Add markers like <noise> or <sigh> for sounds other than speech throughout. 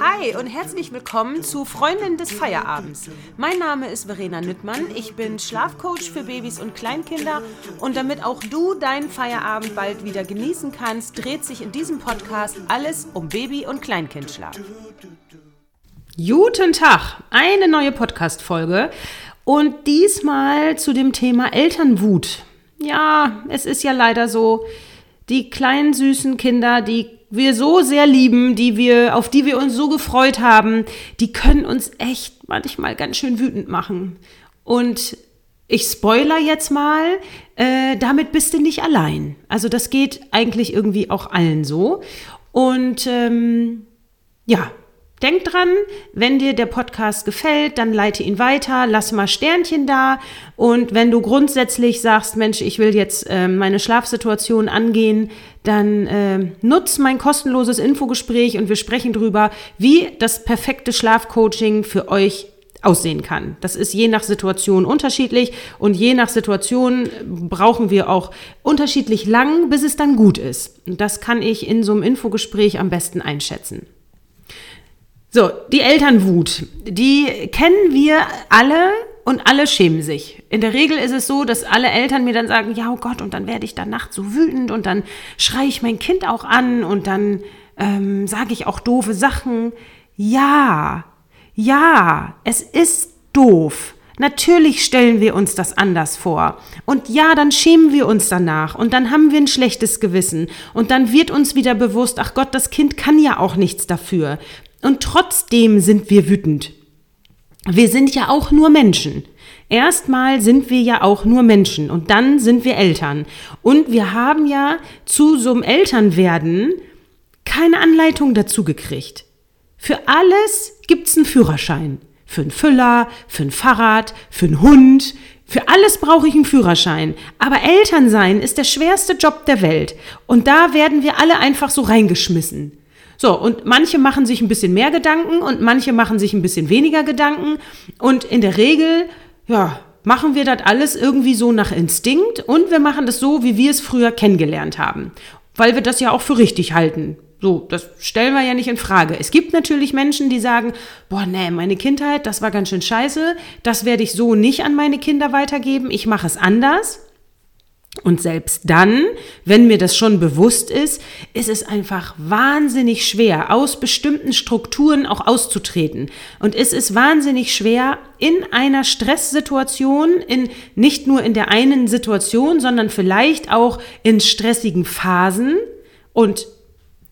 Hi und herzlich willkommen zu Freundin des Feierabends. Mein Name ist Verena Nüttmann. Ich bin Schlafcoach für Babys und Kleinkinder und damit auch du deinen Feierabend bald wieder genießen kannst, dreht sich in diesem Podcast alles um Baby- und Kleinkindschlaf. Guten Tag, eine neue Podcast-Folge und diesmal zu dem Thema Elternwut. Ja, es ist ja leider so, die kleinen süßen Kinder, die wir so sehr lieben, die wir, auf die wir uns so gefreut haben, die können uns echt manchmal ganz schön wütend machen. Und ich spoiler jetzt mal, äh, damit bist du nicht allein. Also das geht eigentlich irgendwie auch allen so. Und ähm, ja, Denk dran, wenn dir der Podcast gefällt, dann leite ihn weiter, lass mal Sternchen da. Und wenn du grundsätzlich sagst, Mensch, ich will jetzt äh, meine Schlafsituation angehen, dann äh, nutz mein kostenloses Infogespräch und wir sprechen drüber, wie das perfekte Schlafcoaching für euch aussehen kann. Das ist je nach Situation unterschiedlich und je nach Situation brauchen wir auch unterschiedlich lang, bis es dann gut ist. Und das kann ich in so einem Infogespräch am besten einschätzen. So, die Elternwut, die kennen wir alle und alle schämen sich. In der Regel ist es so, dass alle Eltern mir dann sagen, ja, oh Gott, und dann werde ich dann nachts so wütend und dann schreie ich mein Kind auch an und dann ähm, sage ich auch doofe Sachen. Ja, ja, es ist doof. Natürlich stellen wir uns das anders vor. Und ja, dann schämen wir uns danach und dann haben wir ein schlechtes Gewissen und dann wird uns wieder bewusst, ach Gott, das Kind kann ja auch nichts dafür. Und trotzdem sind wir wütend. Wir sind ja auch nur Menschen. Erstmal sind wir ja auch nur Menschen und dann sind wir Eltern. Und wir haben ja zu so einem Elternwerden keine Anleitung dazu gekriegt. Für alles gibt's einen Führerschein. Für einen Füller, für ein Fahrrad, für einen Hund. Für alles brauche ich einen Führerschein. Aber Eltern sein ist der schwerste Job der Welt. Und da werden wir alle einfach so reingeschmissen. So, und manche machen sich ein bisschen mehr Gedanken und manche machen sich ein bisschen weniger Gedanken. Und in der Regel, ja, machen wir das alles irgendwie so nach Instinkt und wir machen das so, wie wir es früher kennengelernt haben. Weil wir das ja auch für richtig halten. So, das stellen wir ja nicht in Frage. Es gibt natürlich Menschen, die sagen, boah, nee, meine Kindheit, das war ganz schön scheiße, das werde ich so nicht an meine Kinder weitergeben, ich mache es anders. Und selbst dann, wenn mir das schon bewusst ist, ist es einfach wahnsinnig schwer, aus bestimmten Strukturen auch auszutreten. Und es ist wahnsinnig schwer, in einer Stresssituation, in, nicht nur in der einen Situation, sondern vielleicht auch in stressigen Phasen. Und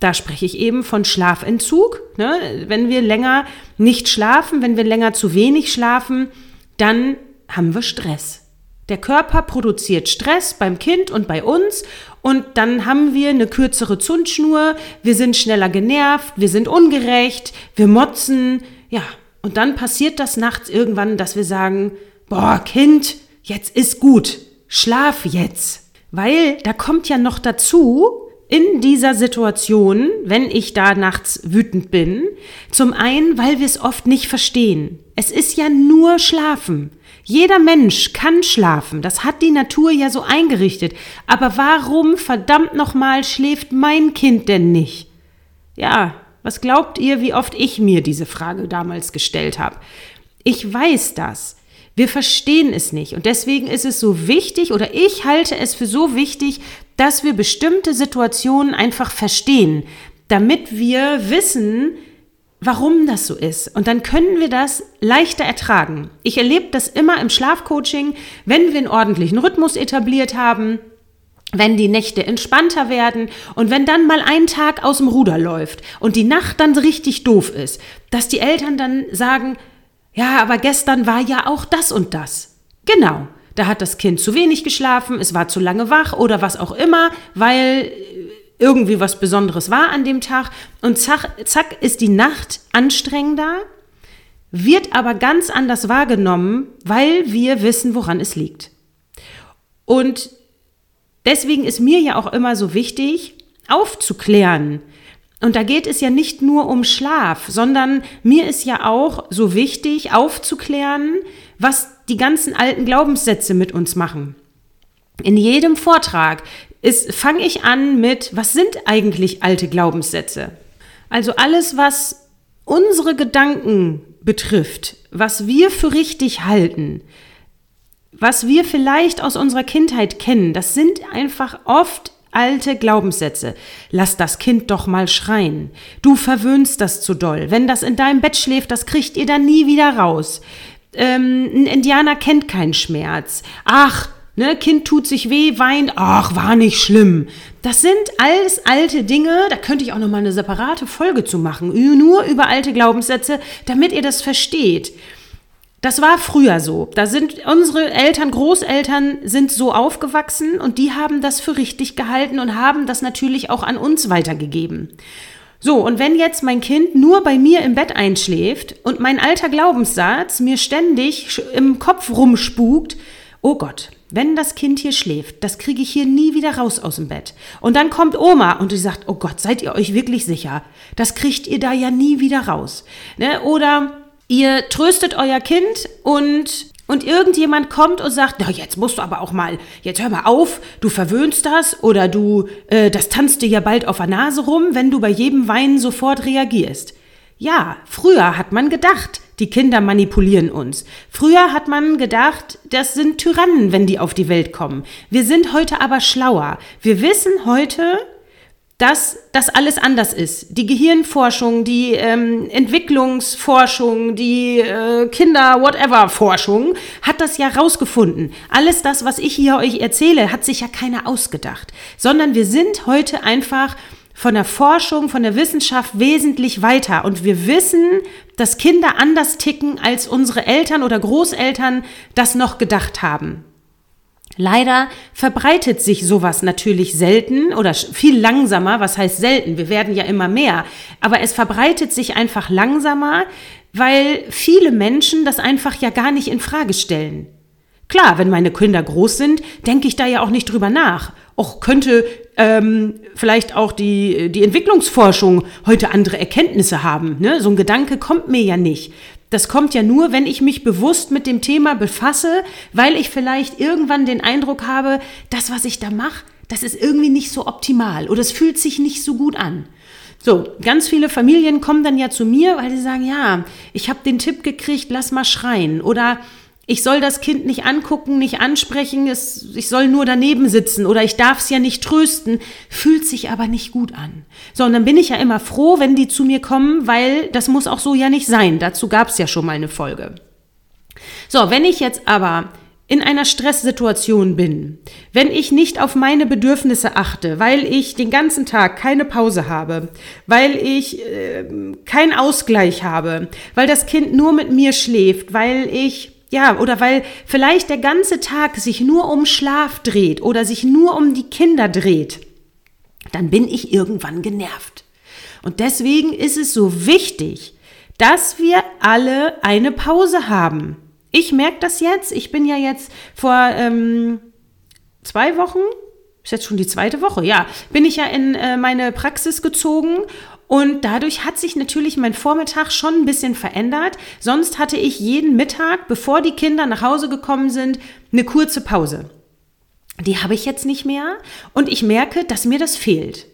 da spreche ich eben von Schlafentzug. Ne? Wenn wir länger nicht schlafen, wenn wir länger zu wenig schlafen, dann haben wir Stress. Der Körper produziert Stress beim Kind und bei uns und dann haben wir eine kürzere Zündschnur, wir sind schneller genervt, wir sind ungerecht, wir motzen, ja, und dann passiert das nachts irgendwann, dass wir sagen, boah, Kind, jetzt ist gut, schlaf jetzt. Weil da kommt ja noch dazu, in dieser Situation, wenn ich da nachts wütend bin, zum einen, weil wir es oft nicht verstehen. Es ist ja nur Schlafen. Jeder Mensch kann schlafen, das hat die Natur ja so eingerichtet. Aber warum verdammt nochmal schläft mein Kind denn nicht? Ja, was glaubt ihr, wie oft ich mir diese Frage damals gestellt habe? Ich weiß das. Wir verstehen es nicht. Und deswegen ist es so wichtig, oder ich halte es für so wichtig, dass wir bestimmte Situationen einfach verstehen, damit wir wissen, warum das so ist. Und dann können wir das leichter ertragen. Ich erlebe das immer im Schlafcoaching, wenn wir einen ordentlichen Rhythmus etabliert haben, wenn die Nächte entspannter werden und wenn dann mal ein Tag aus dem Ruder läuft und die Nacht dann richtig doof ist, dass die Eltern dann sagen, ja, aber gestern war ja auch das und das. Genau. Da hat das Kind zu wenig geschlafen, es war zu lange wach oder was auch immer, weil irgendwie was Besonderes war an dem Tag und zack, zack ist die Nacht anstrengender, wird aber ganz anders wahrgenommen, weil wir wissen, woran es liegt. Und deswegen ist mir ja auch immer so wichtig, aufzuklären. Und da geht es ja nicht nur um Schlaf, sondern mir ist ja auch so wichtig, aufzuklären, was die ganzen alten Glaubenssätze mit uns machen. In jedem Vortrag fange ich an mit, was sind eigentlich alte Glaubenssätze? Also alles, was unsere Gedanken betrifft, was wir für richtig halten, was wir vielleicht aus unserer Kindheit kennen, das sind einfach oft alte Glaubenssätze. Lass das Kind doch mal schreien. Du verwöhnst das zu doll. Wenn das in deinem Bett schläft, das kriegt ihr dann nie wieder raus. Ähm, ein Indianer kennt keinen Schmerz. Ach, ne, Kind tut sich weh, weint. Ach, war nicht schlimm. Das sind alles alte Dinge. Da könnte ich auch noch mal eine separate Folge zu machen. Nur über alte Glaubenssätze, damit ihr das versteht. Das war früher so. Da sind unsere Eltern, Großeltern sind so aufgewachsen und die haben das für richtig gehalten und haben das natürlich auch an uns weitergegeben. So, und wenn jetzt mein Kind nur bei mir im Bett einschläft und mein alter Glaubenssatz mir ständig im Kopf rumspukt, oh Gott, wenn das Kind hier schläft, das kriege ich hier nie wieder raus aus dem Bett. Und dann kommt Oma und die sagt, oh Gott, seid ihr euch wirklich sicher? Das kriegt ihr da ja nie wieder raus. Ne? Oder Ihr tröstet euer Kind und und irgendjemand kommt und sagt, na jetzt musst du aber auch mal, jetzt hör mal auf, du verwöhnst das oder du, äh, das tanzt dir ja bald auf der Nase rum, wenn du bei jedem Weinen sofort reagierst. Ja, früher hat man gedacht, die Kinder manipulieren uns. Früher hat man gedacht, das sind Tyrannen, wenn die auf die Welt kommen. Wir sind heute aber schlauer. Wir wissen heute, dass das alles anders ist. Die Gehirnforschung, die ähm, Entwicklungsforschung, die äh, Kinder-Whatever-Forschung hat das ja rausgefunden. Alles das, was ich hier euch erzähle, hat sich ja keiner ausgedacht, sondern wir sind heute einfach von der Forschung, von der Wissenschaft wesentlich weiter. Und wir wissen, dass Kinder anders ticken, als unsere Eltern oder Großeltern das noch gedacht haben. Leider verbreitet sich sowas natürlich selten oder viel langsamer. Was heißt selten? Wir werden ja immer mehr. Aber es verbreitet sich einfach langsamer, weil viele Menschen das einfach ja gar nicht in Frage stellen. Klar, wenn meine Kinder groß sind, denke ich da ja auch nicht drüber nach. Auch könnte ähm, vielleicht auch die, die Entwicklungsforschung heute andere Erkenntnisse haben. Ne? So ein Gedanke kommt mir ja nicht. Das kommt ja nur, wenn ich mich bewusst mit dem Thema befasse, weil ich vielleicht irgendwann den Eindruck habe, das, was ich da mache, das ist irgendwie nicht so optimal oder es fühlt sich nicht so gut an. So, ganz viele Familien kommen dann ja zu mir, weil sie sagen, ja, ich habe den Tipp gekriegt, lass mal schreien oder ich soll das Kind nicht angucken, nicht ansprechen, es, ich soll nur daneben sitzen oder ich darf es ja nicht trösten, fühlt sich aber nicht gut an. So, und dann bin ich ja immer froh, wenn die zu mir kommen, weil das muss auch so ja nicht sein. Dazu gab es ja schon mal eine Folge. So, wenn ich jetzt aber in einer Stresssituation bin, wenn ich nicht auf meine Bedürfnisse achte, weil ich den ganzen Tag keine Pause habe, weil ich äh, keinen Ausgleich habe, weil das Kind nur mit mir schläft, weil ich ja, oder weil vielleicht der ganze Tag sich nur um Schlaf dreht oder sich nur um die Kinder dreht, dann bin ich irgendwann genervt. Und deswegen ist es so wichtig, dass wir alle eine Pause haben. Ich merke das jetzt. Ich bin ja jetzt vor ähm, zwei Wochen, ist jetzt schon die zweite Woche, ja, bin ich ja in äh, meine Praxis gezogen und dadurch hat sich natürlich mein Vormittag schon ein bisschen verändert. Sonst hatte ich jeden Mittag, bevor die Kinder nach Hause gekommen sind, eine kurze Pause. Die habe ich jetzt nicht mehr und ich merke, dass mir das fehlt.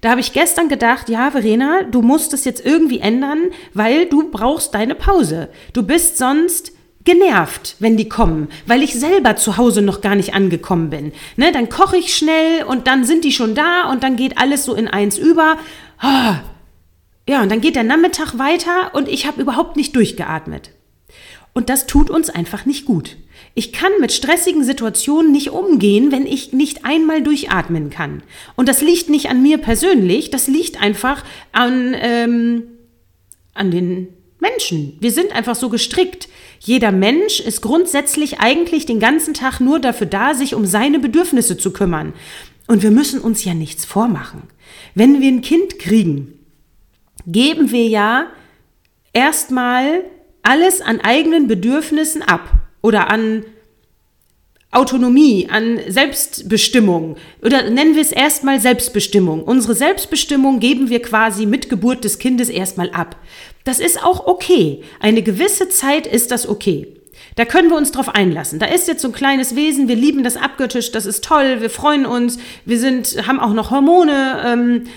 Da habe ich gestern gedacht, ja, Verena, du musst es jetzt irgendwie ändern, weil du brauchst deine Pause. Du bist sonst genervt, wenn die kommen, weil ich selber zu Hause noch gar nicht angekommen bin. Ne, dann koche ich schnell und dann sind die schon da und dann geht alles so in eins über ja, und dann geht der Nachmittag weiter und ich habe überhaupt nicht durchgeatmet. Und das tut uns einfach nicht gut. Ich kann mit stressigen Situationen nicht umgehen, wenn ich nicht einmal durchatmen kann. Und das liegt nicht an mir persönlich, das liegt einfach an, ähm, an den Menschen. Wir sind einfach so gestrickt. Jeder Mensch ist grundsätzlich eigentlich den ganzen Tag nur dafür da, sich um seine Bedürfnisse zu kümmern. Und wir müssen uns ja nichts vormachen. Wenn wir ein Kind kriegen, geben wir ja erstmal alles an eigenen Bedürfnissen ab oder an Autonomie, an Selbstbestimmung oder nennen wir es erstmal Selbstbestimmung. Unsere Selbstbestimmung geben wir quasi mit Geburt des Kindes erstmal ab. Das ist auch okay. Eine gewisse Zeit ist das okay. Da können wir uns drauf einlassen. Da ist jetzt so ein kleines Wesen, wir lieben das abgöttisch, das ist toll, wir freuen uns, wir sind, haben auch noch Hormone. Ähm,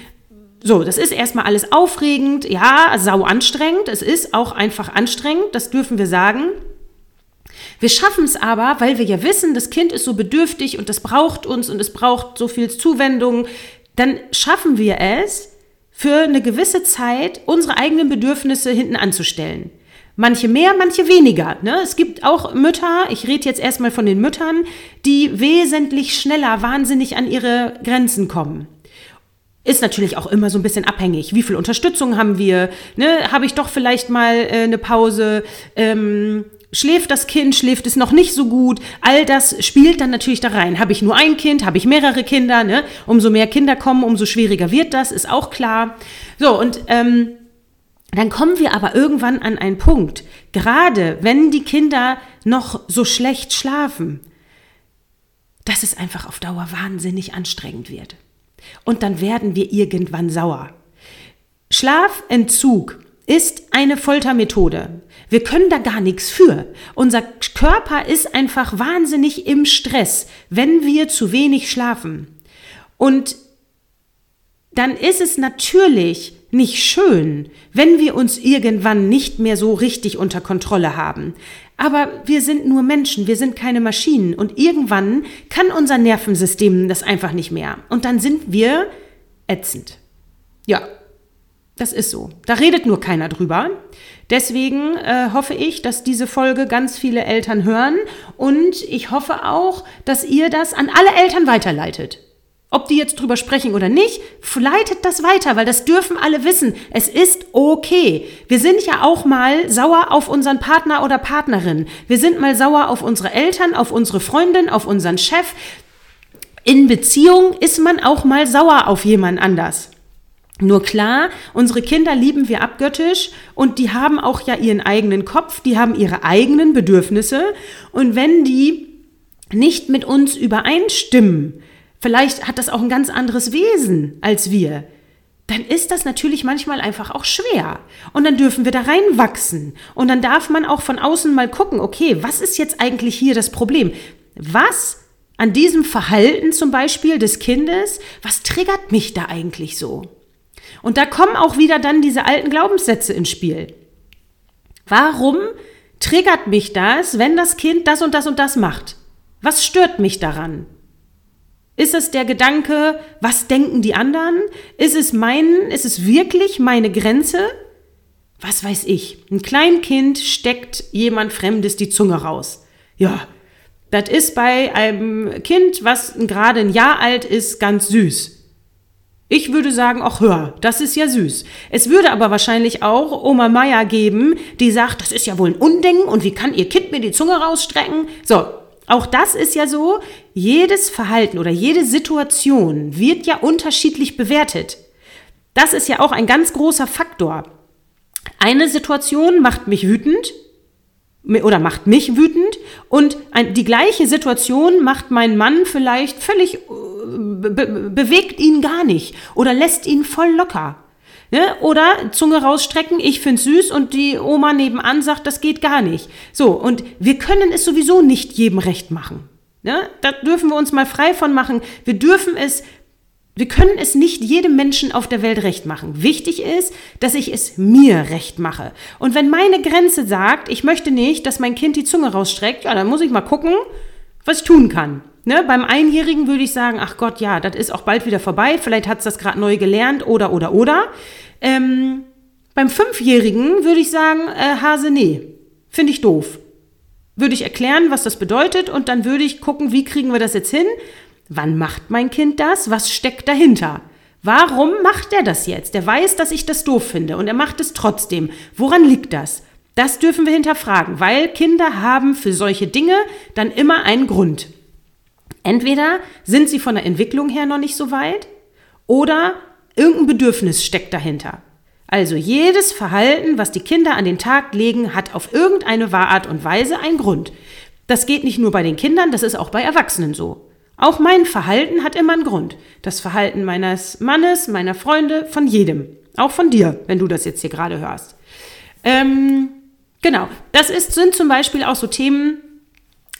so, das ist erstmal alles aufregend, ja, sau anstrengend. Es ist auch einfach anstrengend, das dürfen wir sagen. Wir schaffen es aber, weil wir ja wissen, das Kind ist so bedürftig und das braucht uns und es braucht so viel Zuwendung, dann schaffen wir es, für eine gewisse Zeit unsere eigenen Bedürfnisse hinten anzustellen. Manche mehr, manche weniger. Ne? Es gibt auch Mütter, ich rede jetzt erstmal von den Müttern, die wesentlich schneller wahnsinnig an ihre Grenzen kommen. Ist natürlich auch immer so ein bisschen abhängig. Wie viel Unterstützung haben wir? Ne? Habe ich doch vielleicht mal äh, eine Pause? Ähm, schläft das Kind, schläft es noch nicht so gut. All das spielt dann natürlich da rein. Habe ich nur ein Kind, habe ich mehrere Kinder, ne? Umso mehr Kinder kommen, umso schwieriger wird das, ist auch klar. So, und ähm, dann kommen wir aber irgendwann an einen Punkt, gerade wenn die Kinder noch so schlecht schlafen, dass es einfach auf Dauer wahnsinnig anstrengend wird. Und dann werden wir irgendwann sauer. Schlafentzug ist eine Foltermethode. Wir können da gar nichts für. Unser Körper ist einfach wahnsinnig im Stress, wenn wir zu wenig schlafen. Und dann ist es natürlich nicht schön, wenn wir uns irgendwann nicht mehr so richtig unter Kontrolle haben. Aber wir sind nur Menschen, wir sind keine Maschinen und irgendwann kann unser Nervensystem das einfach nicht mehr. Und dann sind wir ätzend. Ja, das ist so. Da redet nur keiner drüber. Deswegen äh, hoffe ich, dass diese Folge ganz viele Eltern hören und ich hoffe auch, dass ihr das an alle Eltern weiterleitet. Ob die jetzt drüber sprechen oder nicht, leitet das weiter, weil das dürfen alle wissen. Es ist okay. Wir sind ja auch mal sauer auf unseren Partner oder Partnerin. Wir sind mal sauer auf unsere Eltern, auf unsere Freundin, auf unseren Chef. In Beziehung ist man auch mal sauer auf jemand anders. Nur klar, unsere Kinder lieben wir abgöttisch und die haben auch ja ihren eigenen Kopf, die haben ihre eigenen Bedürfnisse und wenn die nicht mit uns übereinstimmen, vielleicht hat das auch ein ganz anderes Wesen als wir, dann ist das natürlich manchmal einfach auch schwer. Und dann dürfen wir da reinwachsen. Und dann darf man auch von außen mal gucken, okay, was ist jetzt eigentlich hier das Problem? Was an diesem Verhalten zum Beispiel des Kindes, was triggert mich da eigentlich so? Und da kommen auch wieder dann diese alten Glaubenssätze ins Spiel. Warum triggert mich das, wenn das Kind das und das und das macht? Was stört mich daran? Ist es der Gedanke, was denken die anderen? Ist es mein, ist es wirklich meine Grenze? Was weiß ich? Ein Kleinkind steckt jemand Fremdes die Zunge raus. Ja, das ist bei einem Kind, was gerade ein Jahr alt ist, ganz süß. Ich würde sagen, ach hör, das ist ja süß. Es würde aber wahrscheinlich auch Oma Meier geben, die sagt, das ist ja wohl ein Unding und wie kann ihr Kind mir die Zunge rausstrecken? So, auch das ist ja so, jedes Verhalten oder jede Situation wird ja unterschiedlich bewertet. Das ist ja auch ein ganz großer Faktor. Eine Situation macht mich wütend, oder macht mich wütend und die gleiche Situation macht mein Mann vielleicht völlig, äh, be bewegt ihn gar nicht oder lässt ihn voll locker. Ne? Oder Zunge rausstrecken, ich find's süß und die Oma nebenan sagt, das geht gar nicht. So, und wir können es sowieso nicht jedem recht machen. Ne? Da dürfen wir uns mal frei von machen. Wir dürfen es wir können es nicht jedem Menschen auf der Welt recht machen. Wichtig ist, dass ich es mir recht mache. Und wenn meine Grenze sagt, ich möchte nicht, dass mein Kind die Zunge rausstreckt, ja, dann muss ich mal gucken, was ich tun kann. Ne? Beim Einjährigen würde ich sagen, ach Gott, ja, das ist auch bald wieder vorbei. Vielleicht hat es das gerade neu gelernt oder, oder, oder. Ähm, beim Fünfjährigen würde ich sagen, äh, Hase, nee, finde ich doof. Würde ich erklären, was das bedeutet und dann würde ich gucken, wie kriegen wir das jetzt hin. Wann macht mein Kind das? Was steckt dahinter? Warum macht er das jetzt? Der weiß, dass ich das doof finde und er macht es trotzdem. Woran liegt das? Das dürfen wir hinterfragen, weil Kinder haben für solche Dinge dann immer einen Grund. Entweder sind sie von der Entwicklung her noch nicht so weit oder irgendein Bedürfnis steckt dahinter. Also jedes Verhalten, was die Kinder an den Tag legen, hat auf irgendeine Art und Weise einen Grund. Das geht nicht nur bei den Kindern, das ist auch bei Erwachsenen so. Auch mein Verhalten hat immer einen Grund. Das Verhalten meines Mannes, meiner Freunde, von jedem. Auch von dir, wenn du das jetzt hier gerade hörst. Ähm, Genau, das ist, sind zum Beispiel auch so Themen,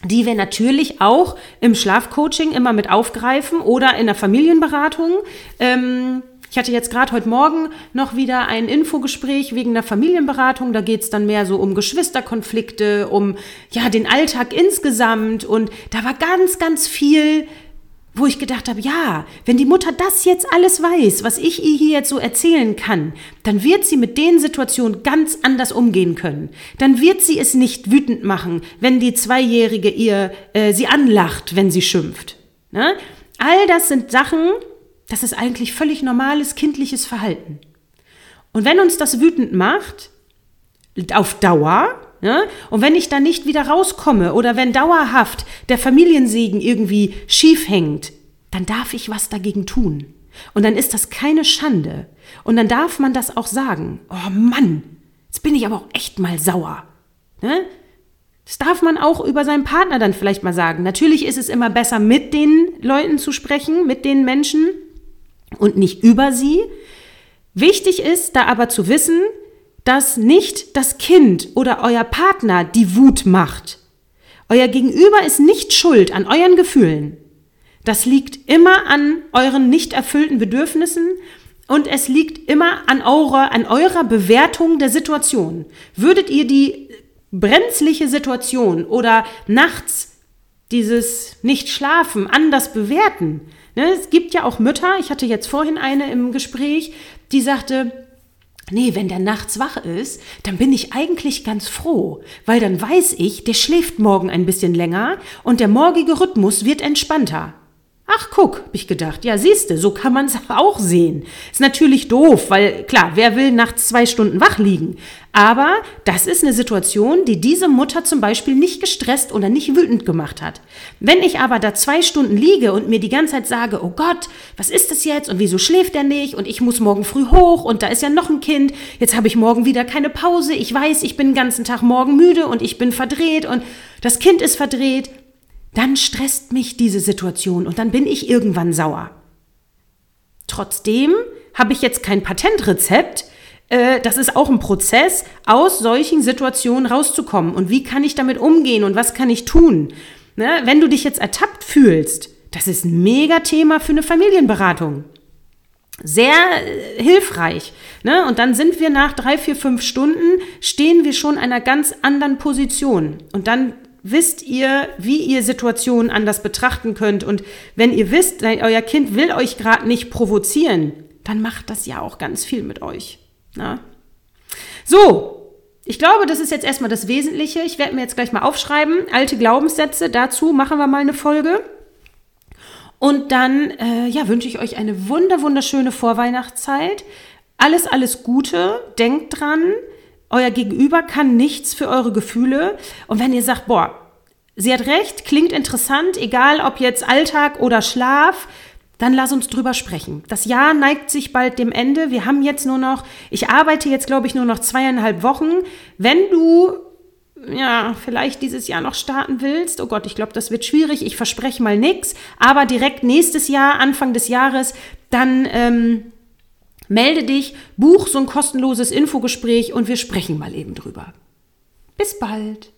die wir natürlich auch im Schlafcoaching immer mit aufgreifen oder in der Familienberatung. Ähm, ich hatte jetzt gerade heute Morgen noch wieder ein Infogespräch wegen der Familienberatung. Da geht es dann mehr so um Geschwisterkonflikte, um ja den Alltag insgesamt. Und da war ganz, ganz viel wo ich gedacht habe, ja, wenn die Mutter das jetzt alles weiß, was ich ihr hier jetzt so erzählen kann, dann wird sie mit den Situationen ganz anders umgehen können. Dann wird sie es nicht wütend machen, wenn die Zweijährige ihr äh, sie anlacht, wenn sie schimpft. Ne? All das sind Sachen, das ist eigentlich völlig normales kindliches Verhalten. Und wenn uns das wütend macht, auf Dauer, Ne? Und wenn ich dann nicht wieder rauskomme oder wenn dauerhaft der Familiensegen irgendwie schief hängt, dann darf ich was dagegen tun. Und dann ist das keine Schande. Und dann darf man das auch sagen. Oh Mann, jetzt bin ich aber auch echt mal sauer. Ne? Das darf man auch über seinen Partner dann vielleicht mal sagen. Natürlich ist es immer besser, mit den Leuten zu sprechen, mit den Menschen und nicht über sie. Wichtig ist da aber zu wissen, dass nicht das Kind oder euer Partner die Wut macht. Euer Gegenüber ist nicht schuld an euren Gefühlen. Das liegt immer an euren nicht erfüllten Bedürfnissen und es liegt immer an eurer, an eurer Bewertung der Situation. Würdet ihr die brenzliche Situation oder nachts dieses Nicht-Schlafen anders bewerten? Ne, es gibt ja auch Mütter, ich hatte jetzt vorhin eine im Gespräch, die sagte, Nee, wenn der nachts wach ist, dann bin ich eigentlich ganz froh, weil dann weiß ich, der schläft morgen ein bisschen länger und der morgige Rhythmus wird entspannter. Ach, guck, hab ich gedacht. Ja, siehste, so kann man's <laughs> auch sehen. Ist natürlich doof, weil klar, wer will nachts zwei Stunden wach liegen? Aber das ist eine Situation, die diese Mutter zum Beispiel nicht gestresst oder nicht wütend gemacht hat. Wenn ich aber da zwei Stunden liege und mir die ganze Zeit sage, oh Gott, was ist das jetzt und wieso schläft er nicht und ich muss morgen früh hoch und da ist ja noch ein Kind, jetzt habe ich morgen wieder keine Pause, ich weiß, ich bin den ganzen Tag morgen müde und ich bin verdreht und das Kind ist verdreht, dann stresst mich diese Situation und dann bin ich irgendwann sauer. Trotzdem habe ich jetzt kein Patentrezept. Äh, das ist auch ein Prozess, aus solchen Situationen rauszukommen. Und wie kann ich damit umgehen und was kann ich tun? Ne? Wenn du dich jetzt ertappt fühlst, das ist ein Mega-Thema für eine Familienberatung. Sehr äh, hilfreich. Ne? Und dann sind wir nach drei, vier, fünf Stunden, stehen wir schon in einer ganz anderen Position. Und dann wisst ihr, wie ihr Situationen anders betrachten könnt. Und wenn ihr wisst, euer Kind will euch gerade nicht provozieren, dann macht das ja auch ganz viel mit euch. Na? So, ich glaube, das ist jetzt erstmal das Wesentliche. Ich werde mir jetzt gleich mal aufschreiben. Alte Glaubenssätze, dazu machen wir mal eine Folge. Und dann äh, ja, wünsche ich euch eine wunder, wunderschöne Vorweihnachtszeit. Alles, alles Gute. Denkt dran, euer Gegenüber kann nichts für eure Gefühle. Und wenn ihr sagt, boah, sie hat recht, klingt interessant, egal ob jetzt Alltag oder Schlaf, dann lass uns drüber sprechen. Das Jahr neigt sich bald dem Ende. Wir haben jetzt nur noch, ich arbeite jetzt, glaube ich, nur noch zweieinhalb Wochen. Wenn du ja, vielleicht dieses Jahr noch starten willst, oh Gott, ich glaube, das wird schwierig, ich verspreche mal nichts, aber direkt nächstes Jahr, Anfang des Jahres, dann ähm, Melde dich, buch so ein kostenloses Infogespräch und wir sprechen mal eben drüber. Bis bald.